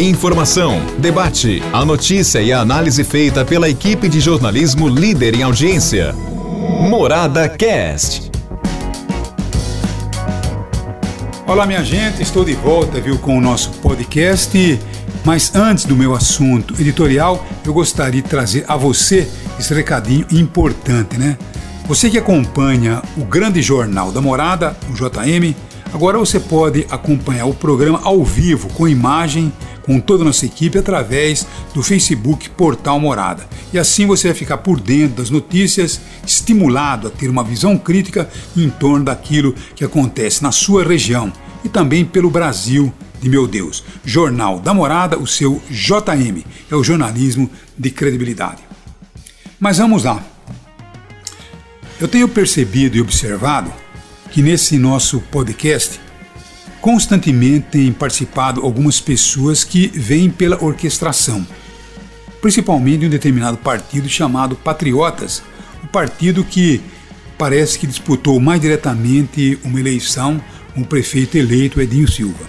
Informação, debate, a notícia e a análise feita pela equipe de jornalismo líder em audiência. Morada Cast. Olá, minha gente, estou de volta, viu, com o nosso podcast. Mas antes do meu assunto editorial, eu gostaria de trazer a você esse recadinho importante, né? Você que acompanha o grande jornal da Morada, o JM, agora você pode acompanhar o programa ao vivo, com imagem, com toda a nossa equipe, através do Facebook Portal Morada. E assim você vai ficar por dentro das notícias, estimulado a ter uma visão crítica em torno daquilo que acontece na sua região e também pelo Brasil de meu Deus. Jornal da Morada, o seu JM, é o jornalismo de credibilidade. Mas vamos lá. Eu tenho percebido e observado que nesse nosso podcast constantemente têm participado algumas pessoas que vêm pela orquestração, principalmente um determinado partido chamado Patriotas, o partido que parece que disputou mais diretamente uma eleição com o prefeito eleito Edinho Silva.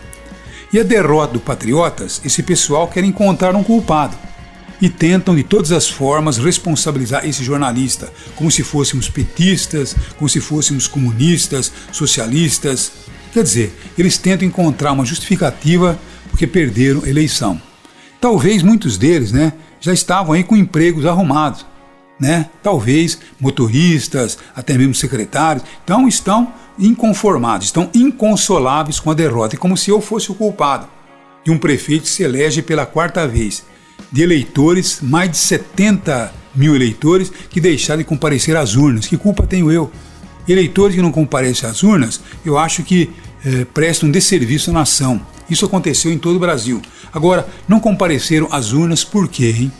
E a derrota do Patriotas, esse pessoal quer encontrar um culpado e tentam de todas as formas responsabilizar esse jornalista, como se fôssemos petistas, como se fôssemos comunistas, socialistas. Quer dizer, eles tentam encontrar uma justificativa porque perderam a eleição. Talvez muitos deles, né, já estavam aí com empregos arrumados, né? Talvez motoristas, até mesmo secretários, então estão inconformados, estão inconsoláveis com a derrota, é como se eu fosse o culpado de um prefeito se elege pela quarta vez de eleitores, mais de 70 mil eleitores que deixaram de comparecer às urnas. Que culpa tenho eu? Eleitores que não comparecem às urnas, eu acho que é, prestam um desserviço à nação. Isso aconteceu em todo o Brasil. Agora, não compareceram às urnas por quê, hein?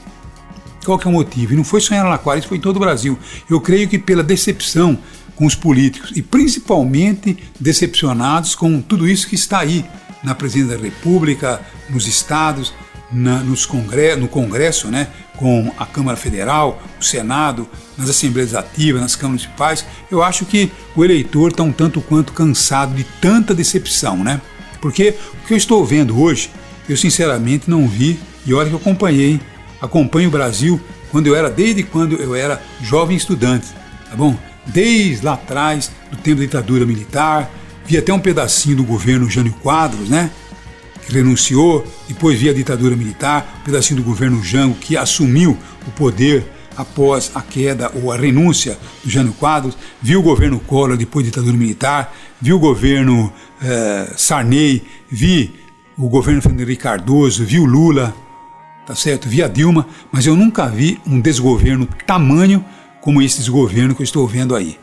Qual que é o motivo? E não foi só em Araraquara, isso foi em todo o Brasil. Eu creio que pela decepção com os políticos e principalmente decepcionados com tudo isso que está aí na presidência da República, nos estados, na, nos congre no Congresso, né, com a Câmara Federal, o Senado, nas Assembleias Ativas, nas câmaras municipais, eu acho que o eleitor está um tanto quanto cansado de tanta decepção, né? Porque o que eu estou vendo hoje, eu sinceramente não vi, e olha que eu acompanhei, acompanho o Brasil quando eu era, desde quando eu era jovem estudante, tá bom? Desde lá atrás, do tempo da ditadura militar, vi até um pedacinho do governo Jânio Quadros, né? Renunciou, depois via a ditadura militar, um pedacinho do governo Jango que assumiu o poder após a queda ou a renúncia do Jânio Quadros, viu o governo Collor depois da ditadura militar, viu o governo eh, Sarney, vi o governo Fernando Henrique Cardoso, viu Lula, tá certo? Vi a Dilma, mas eu nunca vi um desgoverno tamanho como esse desgoverno que eu estou vendo aí.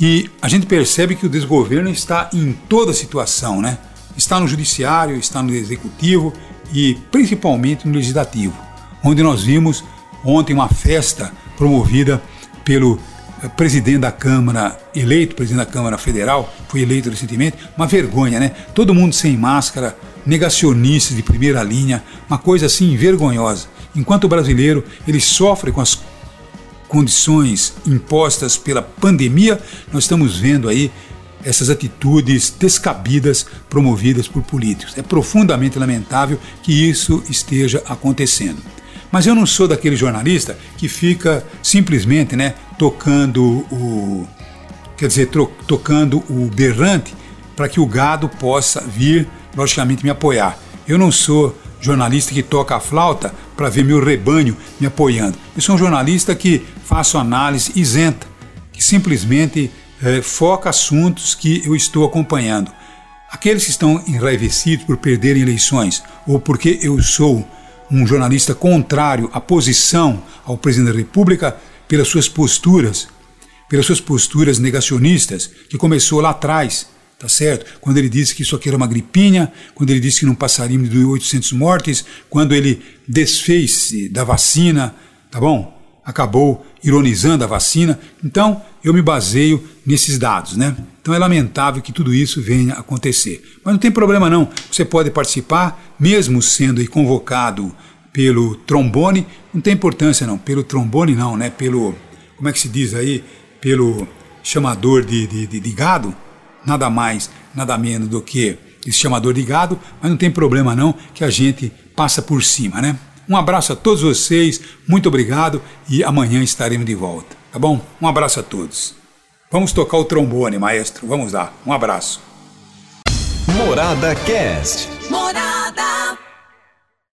E a gente percebe que o desgoverno está em toda situação, né? Está no judiciário, está no executivo e principalmente no legislativo, onde nós vimos ontem uma festa promovida pelo eh, presidente da Câmara, eleito presidente da Câmara Federal, foi eleito recentemente, uma vergonha, né? Todo mundo sem máscara, negacionistas de primeira linha, uma coisa assim vergonhosa. Enquanto o brasileiro ele sofre com as condições impostas pela pandemia, nós estamos vendo aí essas atitudes descabidas promovidas por políticos. É profundamente lamentável que isso esteja acontecendo. Mas eu não sou daquele jornalista que fica simplesmente né, tocando o. quer dizer, tocando o berrante para que o gado possa vir, logicamente, me apoiar. Eu não sou jornalista que toca a flauta para ver meu rebanho me apoiando. Eu sou um jornalista que faço análise isenta, que simplesmente é, foca assuntos que eu estou acompanhando. Aqueles que estão enraivecidos por perderem eleições ou porque eu sou um jornalista contrário à posição ao presidente da República pelas suas posturas, pelas suas posturas negacionistas, que começou lá atrás, tá certo? Quando ele disse que isso aqui era uma gripinha, quando ele disse que não passaríamos de 800 mortes, quando ele desfez da vacina, tá bom? Acabou ironizando a vacina. Então, eu me baseio nesses dados, né? Então é lamentável que tudo isso venha a acontecer. Mas não tem problema não. Você pode participar, mesmo sendo convocado pelo trombone, não tem importância não. Pelo trombone não, né? Pelo, como é que se diz aí? Pelo chamador de, de, de, de gado, nada mais, nada menos do que esse chamador de gado, mas não tem problema não, que a gente passa por cima, né? Um abraço a todos vocês, muito obrigado e amanhã estaremos de volta, tá bom? Um abraço a todos. Vamos tocar o trombone, maestro. Vamos lá. Um abraço. Morada Cast. Morada.